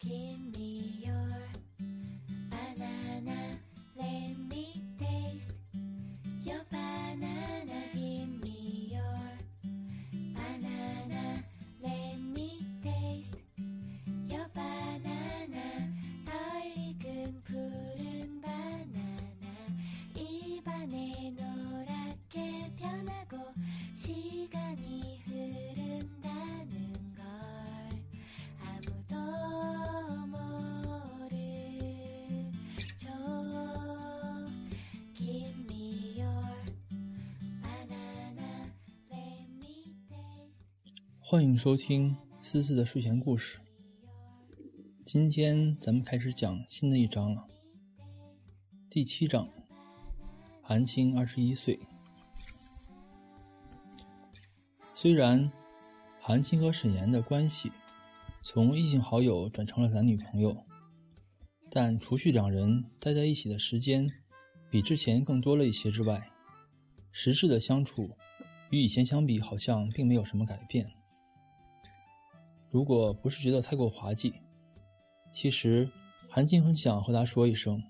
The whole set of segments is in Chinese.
Give me your 欢迎收听思思的睡前故事。今天咱们开始讲新的一章了，第七章。韩青二十一岁。虽然韩青和沈岩的关系从异性好友转成了男女朋友，但除去两人待在一起的时间比之前更多了一些之外，实质的相处与以前相比好像并没有什么改变。如果不是觉得太过滑稽，其实韩青很想和他说一声：“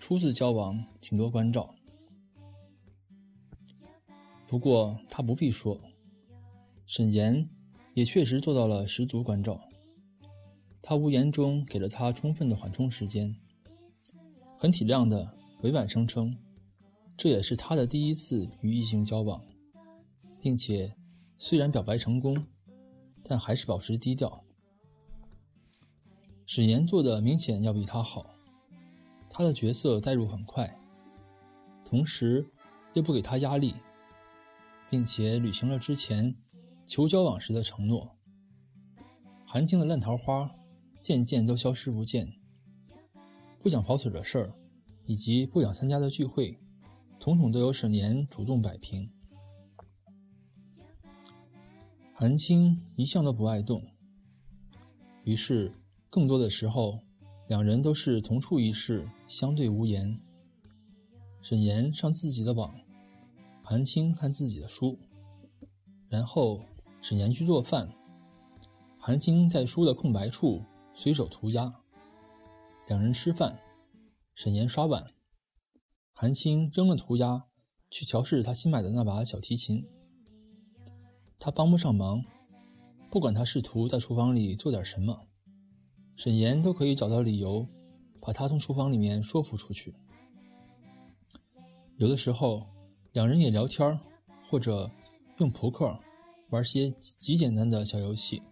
初次交往，请多关照。”不过他不必说，沈岩也确实做到了十足关照。他无言中给了他充分的缓冲时间，很体谅的委婉声称，这也是他的第一次与异性交往，并且虽然表白成功，但还是保持低调。沈岩做的明显要比他好，他的角色代入很快，同时又不给他压力，并且履行了之前求交往时的承诺。韩青的烂桃花渐渐都消失不见，不想跑腿的事儿，以及不想参加的聚会，统统都由沈岩主动摆平。韩青一向都不爱动，于是。更多的时候，两人都是同处一室，相对无言。沈岩上自己的网，韩青看自己的书，然后沈岩去做饭，韩青在书的空白处随手涂鸦。两人吃饭，沈岩刷碗，韩青扔了涂鸦，去调试他新买的那把小提琴。他帮不上忙，不管他试图在厨房里做点什么。沈岩都可以找到理由，把他从厨房里面说服出去。有的时候，两人也聊天或者用扑克玩些极简单的小游戏，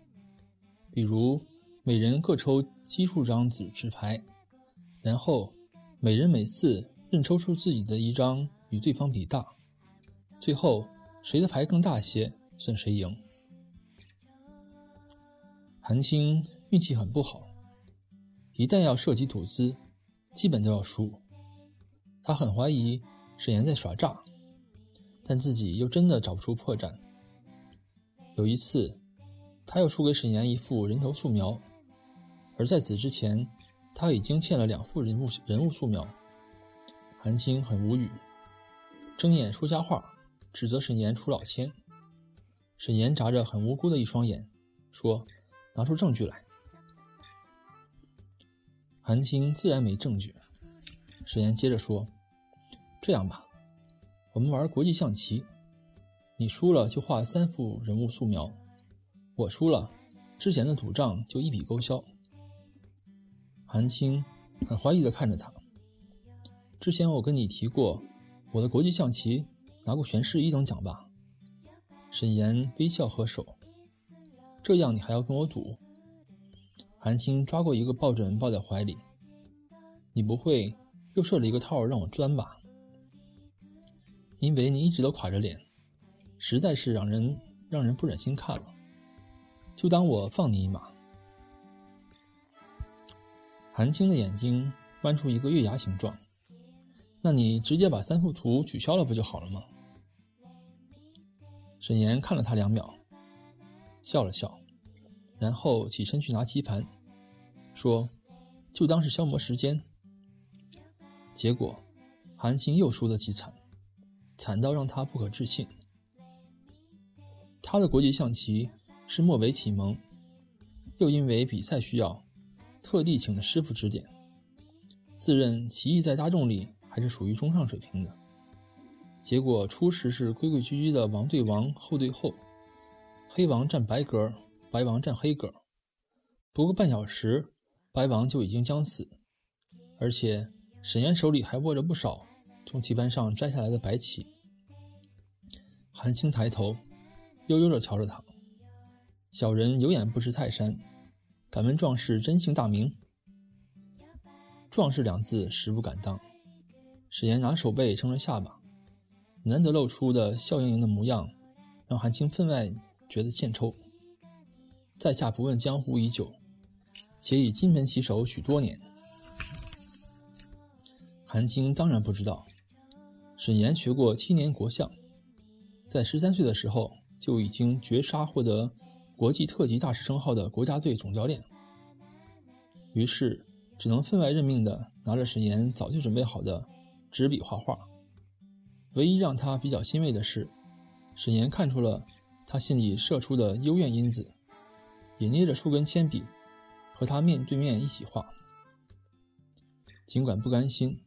比如每人各抽奇数张纸纸牌，然后每人每次任抽出自己的一张与对方比大，最后谁的牌更大些算谁赢。韩青运气很不好。一旦要涉及赌资，基本都要输。他很怀疑沈岩在耍诈，但自己又真的找不出破绽。有一次，他又输给沈岩一副人头素描，而在此之前，他已经欠了两副人物人物素描。韩青很无语，睁眼说瞎话，指责沈岩出老千。沈岩眨着很无辜的一双眼，说：“拿出证据来。”韩青自然没证据。沈岩接着说：“这样吧，我们玩国际象棋，你输了就画三幅人物素描，我输了，之前的赌账就一笔勾销。”韩青很怀疑的看着他。之前我跟你提过，我的国际象棋拿过全市一等奖吧？沈岩微笑合手。这样你还要跟我赌？韩青抓过一个抱枕抱在怀里，你不会又设了一个套让我钻吧？因为你一直都垮着脸，实在是让人让人不忍心看了。就当我放你一马。韩青的眼睛弯出一个月牙形状，那你直接把三幅图取消了不就好了吗？沈岩看了他两秒，笑了笑。然后起身去拿棋盘，说：“就当是消磨时间。”结果，韩青又输得极惨，惨到让他不可置信。他的国际象棋是末尾启蒙，又因为比赛需要，特地请的师傅指点，自认棋艺在大众里还是属于中上水平的。结果初时是规规矩矩的王对王，后对后，黑王占白格，白王占黑格。不过半小时，白王就已经将死，而且沈岩手里还握着不少从棋盘上摘下来的白棋。韩青抬头，悠悠地瞧着他。小人有眼不识泰山，敢问壮士真姓大名？壮士两字实不敢当。沈岩拿手背撑着下巴，难得露出的笑盈盈的模样，让韩青分外觉得欠抽。在下不问江湖已久，且以金盆洗手许多年。韩青当然不知道，沈岩学过七年国相，在十三岁的时候就已经绝杀获得。国际特级大师称号的国家队总教练，于是只能分外认命的拿着沈岩早就准备好的纸笔画画。唯一让他比较欣慰的是，沈岩看出了他心里射出的幽怨因子，也捏着数根铅笔和他面对面一起画。尽管不甘心，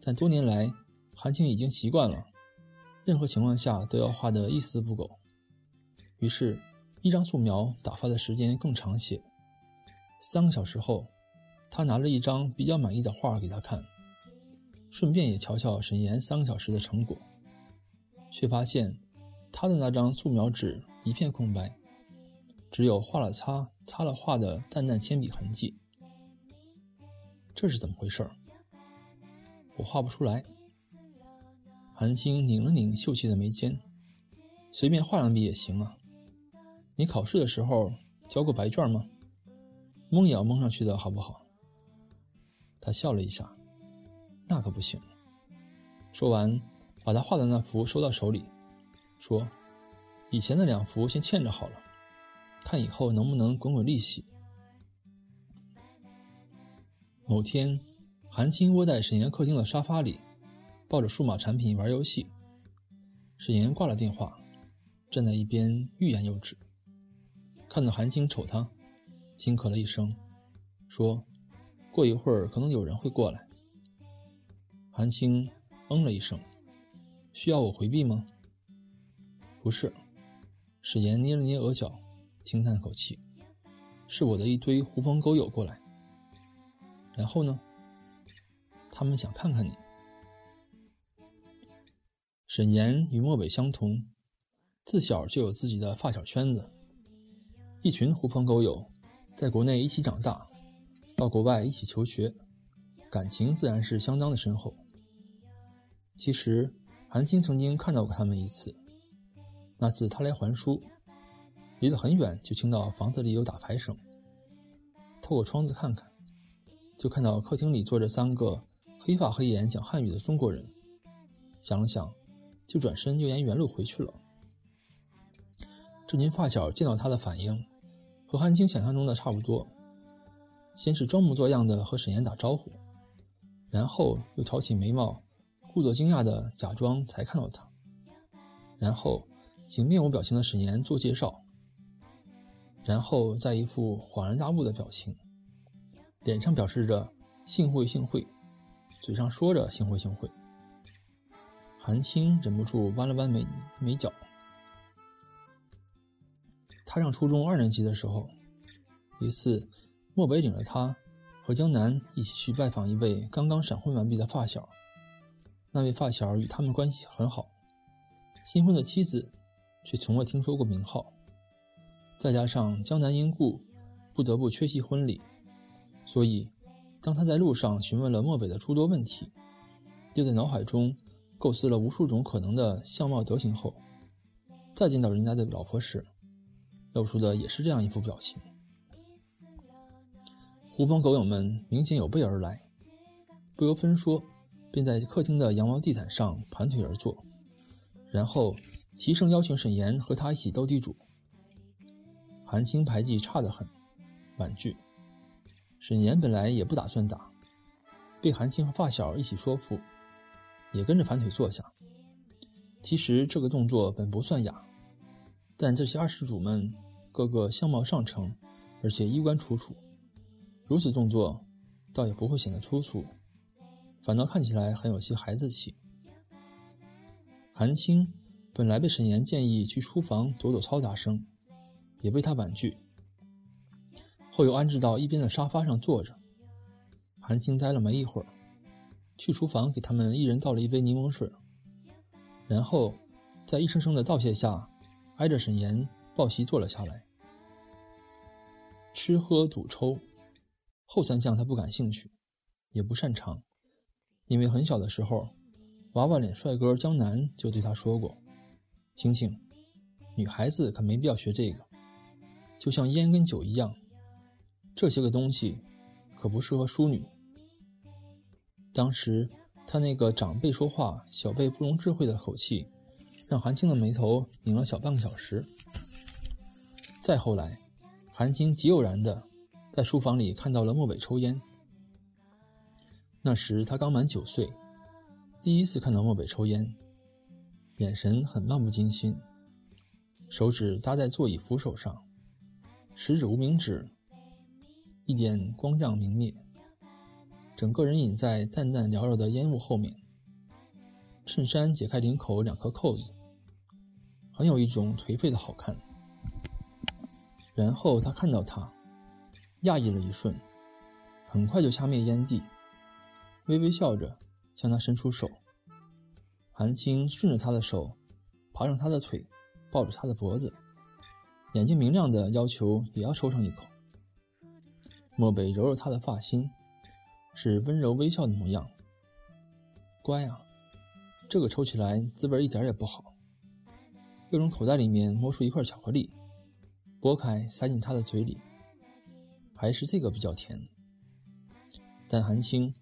但多年来韩青已经习惯了，任何情况下都要画得一丝不苟。于是。一张素描打发的时间更长些。三个小时后，他拿着一张比较满意的画给他看，顺便也瞧瞧沈岩三个小时的成果，却发现他的那张素描纸一片空白，只有画了擦、擦了画的淡淡铅笔痕迹。这是怎么回事？我画不出来。韩青拧了拧秀气的眉间，随便画两笔也行啊。你考试的时候交过白卷吗？蒙也要蒙上去的好不好？他笑了一下，那可不行。说完，把他画的那幅收到手里，说：“以前的两幅先欠着好了，看以后能不能滚滚利息。”某天，韩青窝在沈岩客厅的沙发里，抱着数码产品玩游戏。沈岩挂了电话，站在一边欲言又止。看到韩青瞅他，轻咳了一声，说：“过一会儿可能有人会过来。”韩青嗯了一声：“需要我回避吗？”“不是。”史岩捏了捏额角，轻叹口气：“是我的一堆狐朋狗友过来。”然后呢？他们想看看你。沈岩与漠北相同，自小就有自己的发小圈子。一群狐朋狗友，在国内一起长大，到国外一起求学，感情自然是相当的深厚。其实，韩青曾经看到过他们一次。那次他来还书，离得很远就听到房子里有打牌声。透过窗子看看，就看到客厅里坐着三个黑发黑眼讲汉语的中国人。想了想，就转身又沿原路回去了。这群发小见到他的反应。和韩青想象中的差不多，先是装模作样的和沈岩打招呼，然后又挑起眉毛，故作惊讶的假装才看到他，然后请面无表情的沈岩做介绍，然后再一副恍然大悟的表情，脸上表示着幸会幸会，嘴上说着幸会幸会。韩青忍不住弯了弯眉眉角。他上初中二年级的时候，一次，漠北领着他和江南一起去拜访一位刚刚闪婚完毕的发小。那位发小与他们关系很好，新婚的妻子却从未听说过名号。再加上江南因故不得不缺席婚礼，所以当他在路上询问了漠北的诸多问题，又在脑海中构思了无数种可能的相貌德行后，再见到人家的老婆时，露出的也是这样一副表情。狐朋狗友们明显有备而来，不由分说，便在客厅的羊毛地毯上盘腿而坐，然后齐声邀请沈岩和他一起斗地主。韩青牌技差得很，婉拒。沈岩本来也不打算打，被韩青和发小一起说服，也跟着盘腿坐下。其实这个动作本不算雅，但这些二世主们。个个相貌上乘，而且衣冠楚楚，如此动作，倒也不会显得粗俗，反倒看起来很有些孩子气。韩青本来被沈岩建议去书房躲躲嘈杂声，也被他婉拒，后又安置到一边的沙发上坐着。韩青待了没一会儿，去厨房给他们一人倒了一杯柠檬水，然后在一声声的道谢下，挨着沈岩抱膝坐了下来。吃喝赌抽，后三项他不感兴趣，也不擅长，因为很小的时候，娃娃脸帅哥江南就对他说过：“青青，女孩子可没必要学这个，就像烟跟酒一样，这些个东西可不适合淑女。”当时他那个长辈说话小辈不容智慧的口气，让韩青的眉头拧了小半个小时。再后来。韩青极偶然的在书房里看到了莫北抽烟。那时他刚满九岁，第一次看到莫北抽烟，眼神很漫不经心，手指搭在座椅扶手上，食指无名指一点光亮明灭，整个人隐在淡淡缭绕的烟雾后面。衬衫解开领口两颗扣子，很有一种颓废的好看。然后他看到他，讶异了一瞬，很快就掐灭烟蒂，微微笑着向他伸出手。韩青顺着他的手，爬上他的腿，抱着他的脖子，眼睛明亮的要求也要抽上一口。漠北揉揉他的发心，是温柔微笑的模样。乖啊，这个抽起来滋味一点也不好。又从口袋里面摸出一块巧克力。拨开，塞进他的嘴里，还是这个比较甜。但韩青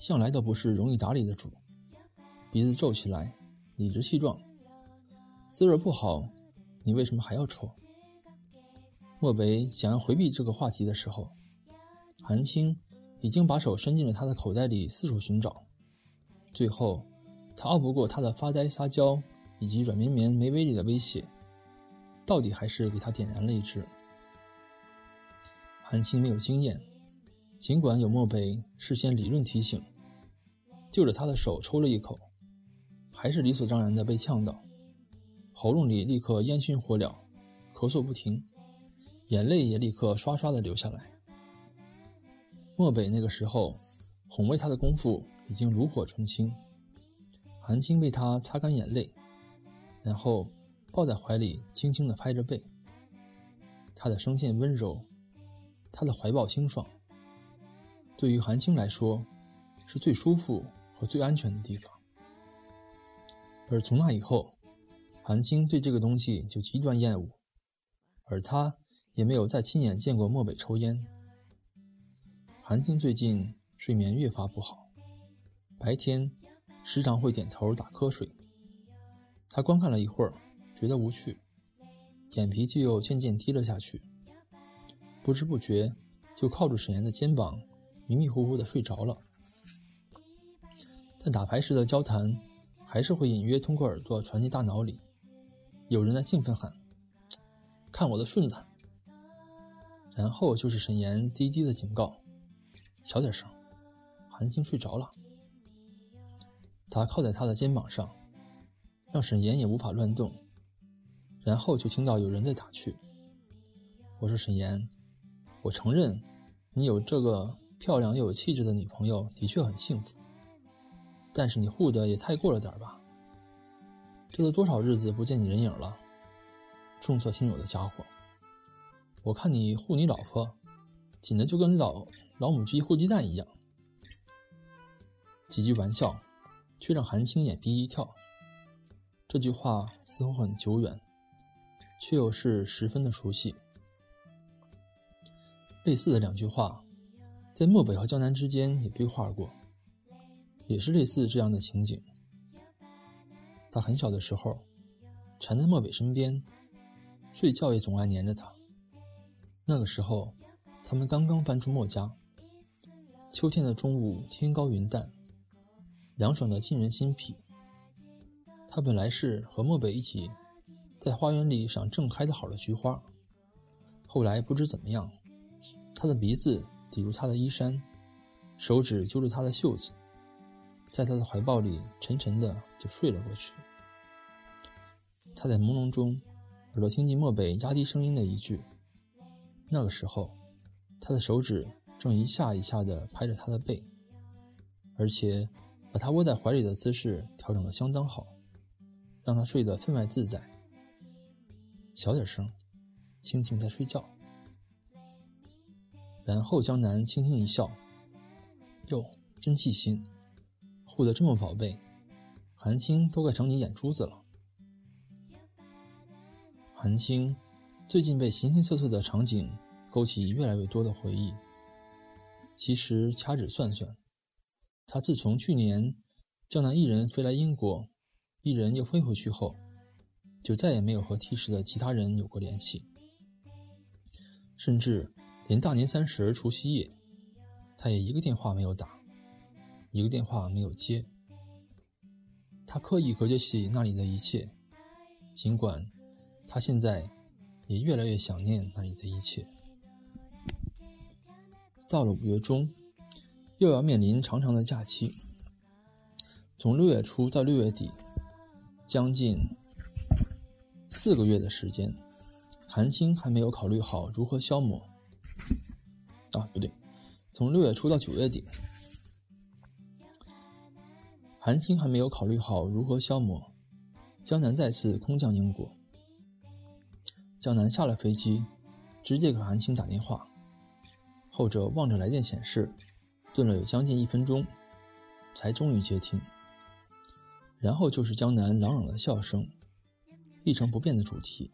向来都不是容易打理的主，鼻子皱起来，理直气壮。滋味不好，你为什么还要抽？漠北想要回避这个话题的时候，韩青已经把手伸进了他的口袋里四处寻找。最后，他拗不过他的发呆撒娇以及软绵绵没威力的威胁。到底还是给他点燃了一支。韩青没有经验，尽管有漠北事先理论提醒，就着他的手抽了一口，还是理所当然的被呛到，喉咙里立刻烟熏火燎，咳嗽不停，眼泪也立刻刷刷的流下来。漠北那个时候哄慰他的功夫已经炉火纯青，韩青为他擦干眼泪，然后。抱在怀里，轻轻的拍着背。他的声线温柔，他的怀抱清爽。对于韩青来说，是最舒服和最安全的地方。而从那以后，韩青对这个东西就极端厌恶，而他也没有再亲眼见过漠北抽烟。韩青最近睡眠越发不好，白天时常会点头打瞌睡。他观看了一会儿。觉得无趣，眼皮就又渐渐低了下去，不知不觉就靠住沈岩的肩膀，迷迷糊糊的睡着了。但打牌时的交谈，还是会隐约通过耳朵传进大脑里。有人在兴奋喊：“看我的顺子！”然后就是沈岩低低的警告：“小点声，韩青睡着了。”他靠在他的肩膀上，让沈岩也无法乱动。然后就听到有人在打趣：“我说沈岩，我承认，你有这个漂亮又有气质的女朋友的确很幸福，但是你护的也太过了点吧？这都多少日子不见你人影了，重色轻友的家伙！我看你护你老婆，紧的就跟老老母鸡护鸡蛋一样。”几句玩笑，却让韩青眼皮一跳。这句话似乎很久远。却又是十分的熟悉。类似的两句话，在漠北和江南之间也对话过，也是类似这样的情景。他很小的时候，缠在漠北身边，睡觉也总爱黏着他。那个时候，他们刚刚搬出墨家。秋天的中午，天高云淡，凉爽的沁人心脾。他本来是和漠北一起。在花园里赏正开的好的菊花，后来不知怎么样，他的鼻子抵住他的衣衫，手指揪住他的袖子，在他的怀抱里沉沉的就睡了过去。他在朦胧中，耳朵听见漠北压低声音的一句。那个时候，他的手指正一下一下的拍着他的背，而且把他窝在怀里的姿势调整得相当好，让他睡得分外自在。小点声，青青在睡觉。然后江南轻轻一笑：“哟，真细心，护得这么宝贝，韩青都快成你眼珠子了。”韩青。最近被形形色色的场景勾起越来越多的回忆。其实掐指算算，他自从去年江南一人飞来英国，一人又飞回去后，就再也没有和 T 市的其他人有过联系，甚至连大年三十除夕夜，他也一个电话没有打，一个电话没有接。他刻意隔绝起那里的一切，尽管他现在。也越来越想念那里的一切。到了五月中，又要面临长长的假期。从六月初到六月底，将近四个月的时间，韩青还没有考虑好如何消磨。啊，不对，从六月初到九月底，韩青还没有考虑好如何消磨。江南再次空降英国。江南下了飞机，直接给韩青打电话。后者望着来电显示，顿了有将近一分钟，才终于接听。然后就是江南朗朗的笑声，一成不变的主题。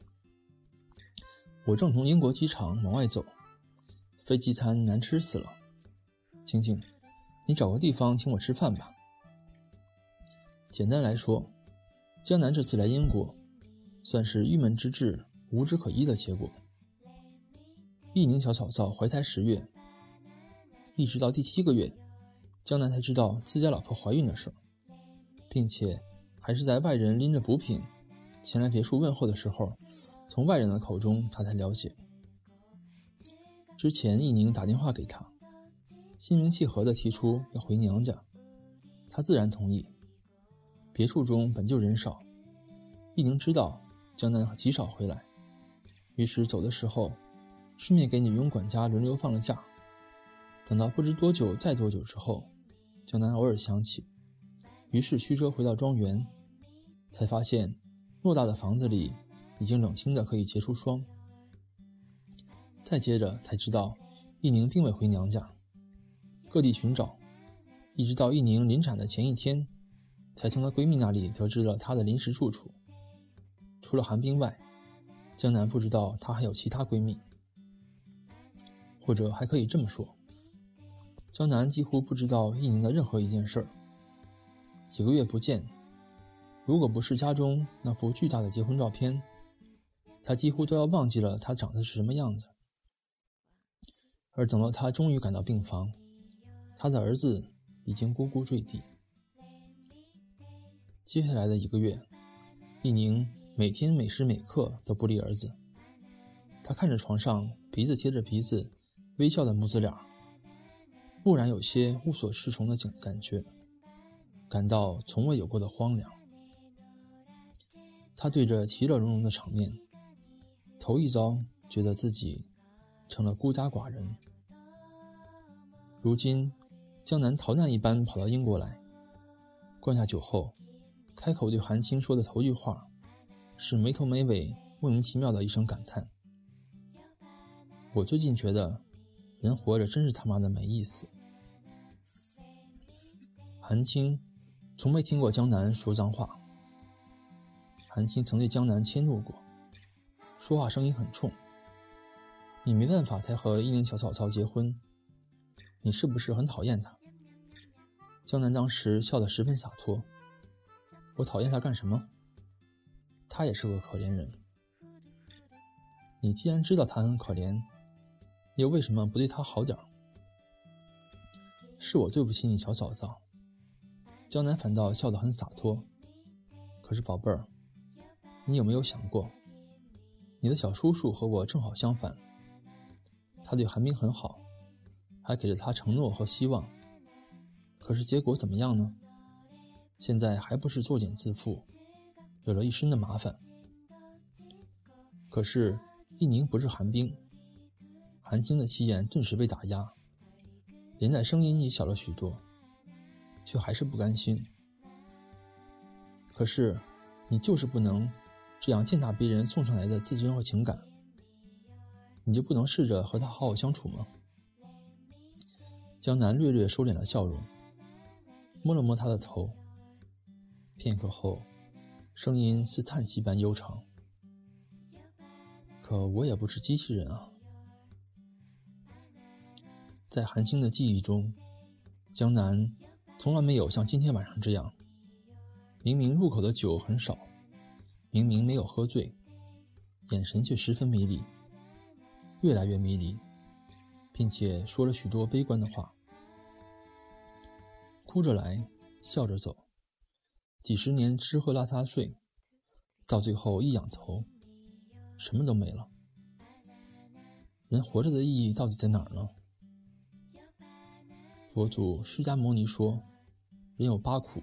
我正从英国机场往外走，飞机餐难吃死了。青青，你找个地方请我吃饭吧。简单来说，江南这次来英国，算是郁闷之至。无枝可依的结果。一宁小嫂嫂怀胎十月，一直到第七个月，江南才知道自家老婆怀孕的事，并且还是在外人拎着补品前来别墅问候的时候，从外人的口中他才了解。之前一宁打电话给他，心平气和地提出要回娘家，他自然同意。别墅中本就人少，一宁知道江南极少回来。于是走的时候，顺便给女佣管家轮流放了假。等到不知多久再多久之后，江南偶尔想起，于是驱车回到庄园，才发现偌大的房子里已经冷清的可以结出霜。再接着才知道，一宁并未回娘家，各地寻找，一直到一宁临产的前一天，才从她闺蜜那里得知了她的临时住处。除了寒冰外，江南不知道她还有其他闺蜜，或者还可以这么说：江南几乎不知道一宁的任何一件事儿。几个月不见，如果不是家中那幅巨大的结婚照片，他几乎都要忘记了她长得是什么样子。而等到他终于赶到病房，他的儿子已经咕咕坠地。接下来的一个月，一宁。每天每时每刻都不离儿子。他看着床上鼻子贴着鼻子微笑的母子俩，忽然有些无所适从的感感觉，感到从未有过的荒凉。他对着其乐融融的场面，头一遭觉得自己成了孤家寡人。如今，江南逃难一般跑到英国来，灌下酒后，开口对韩青说的头句话。是没头没尾、莫名其妙的一声感叹。我最近觉得，人活着真是他妈的没意思。韩青从没听过江南说脏话。韩青曾对江南迁怒过，说话声音很冲。你没办法才和一宁小草草结婚，你是不是很讨厌他？江南当时笑得十分洒脱。我讨厌他干什么？他也是个可怜人。你既然知道他很可怜，又为什么不对他好点儿？是我对不起你，小嫂嫂。江南反倒笑得很洒脱。可是宝贝儿，你有没有想过，你的小叔叔和我正好相反。他对韩冰很好，还给了他承诺和希望。可是结果怎么样呢？现在还不是作茧自缚，惹了一身的麻烦。可是，一宁不是寒冰，韩青的气焰顿时被打压，连带声音也小了许多，却还是不甘心。可是，你就是不能这样践踏别人送上来的自尊和情感，你就不能试着和他好好相处吗？江南略略收敛了笑容，摸了摸他的头，片刻后，声音似叹气般悠长。可我也不是机器人啊！在韩青的记忆中，江南从来没有像今天晚上这样，明明入口的酒很少，明明没有喝醉，眼神却十分迷离，越来越迷离，并且说了许多悲观的话，哭着来，笑着走，几十年吃喝拉撒睡，到最后一仰头。什么都没了，人活着的意义到底在哪儿呢？佛祖释迦牟尼说，人有八苦：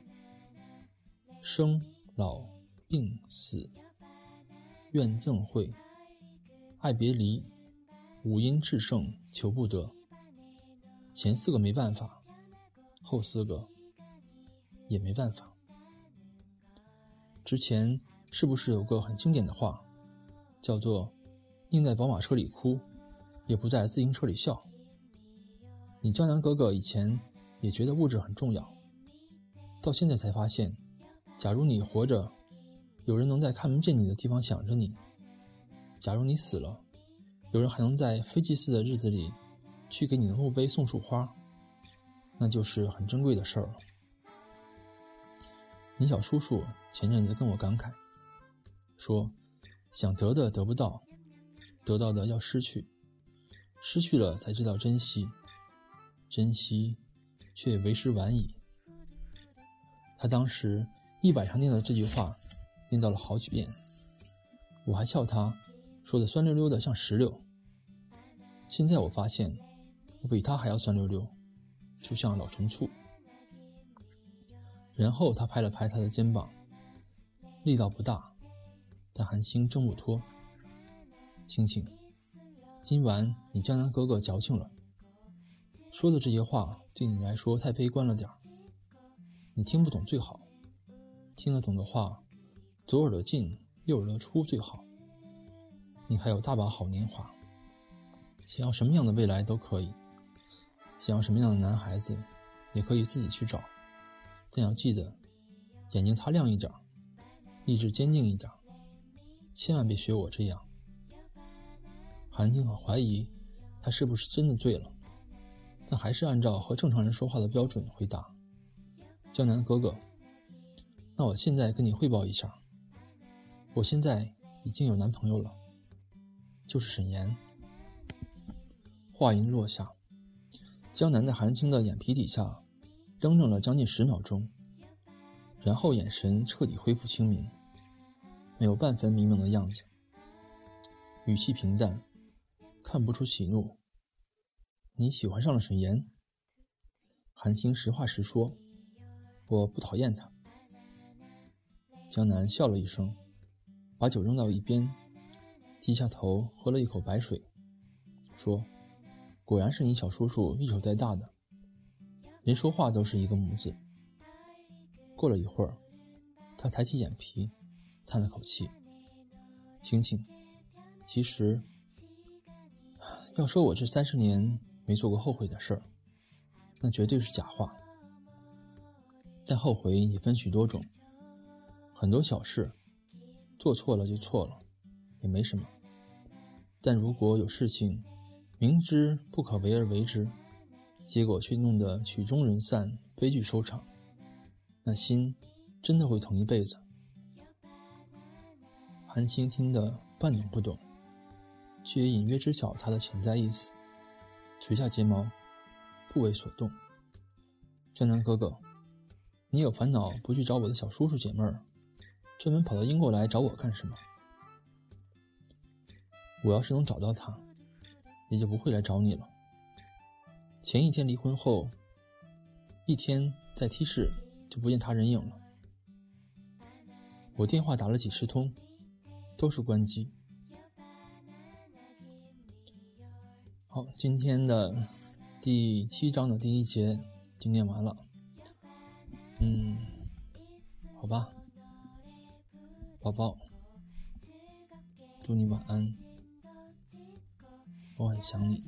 生、老、病、死、怨憎会、爱别离、五阴炽盛求不得。前四个没办法，后四个也没办法。之前是不是有个很经典的话？叫做宁在宝马车里哭，也不在自行车里笑。你江南哥哥以前也觉得物质很重要，到现在才发现，假如你活着，有人能在看不见你的地方想着你；假如你死了，有人还能在非祭祀的日子里去给你的墓碑送束花，那就是很珍贵的事儿了。你小叔叔前阵子跟我感慨说。想得的得不到，得到的要失去，失去了才知道珍惜，珍惜却为时晚矣。他当时一晚上念了这句话，念到了好几遍。我还笑他说的酸溜溜的像石榴。现在我发现，我比他还要酸溜溜，就像老陈醋。然后他拍了拍他的肩膀，力道不大。但韩青挣不脱。青青，今晚你江南哥哥矫情了，说的这些话对你来说太悲观了点儿。你听不懂最好，听得懂的话，左耳朵进右耳朵出最好。你还有大把好年华，想要什么样的未来都可以，想要什么样的男孩子，也可以自己去找。但要记得，眼睛擦亮一点，意志坚定一点。千万别学我这样。韩青很怀疑他是不是真的醉了，但还是按照和正常人说话的标准回答：“江南哥哥，那我现在跟你汇报一下，我现在已经有男朋友了，就是沈岩。”话音落下，江南在韩青的眼皮底下怔怔了将近十秒钟，然后眼神彻底恢复清明。没有半分迷茫的样子，语气平淡，看不出喜怒。你喜欢上了沈岩？韩青实话实说，我不讨厌他。江南笑了一声，把酒扔到一边，低下头喝了一口白水，说：“果然是你小叔叔一手带大的，连说话都是一个母字。”过了一会儿，他抬起眼皮。叹了口气，青青，其实，要说我这三十年没做过后悔的事儿，那绝对是假话。但后悔也分许多种，很多小事，做错了就错了，也没什么。但如果有事情，明知不可为而为之，结果却弄得曲终人散、悲剧收场，那心真的会疼一辈子。韩青听得半懂不懂，却也隐约知晓他的潜在意思，垂下睫毛，不为所动。江南哥哥，你有烦恼不去找我的小叔叔姐妹儿，专门跑到英国来找我干什么？我要是能找到他，也就不会来找你了。前一天离婚后，一天在 T 市就不见他人影了。我电话打了几十通，都是关机。好，今天的第七章的第一节就念完了。嗯，好吧，宝宝，祝你晚安，我很想你。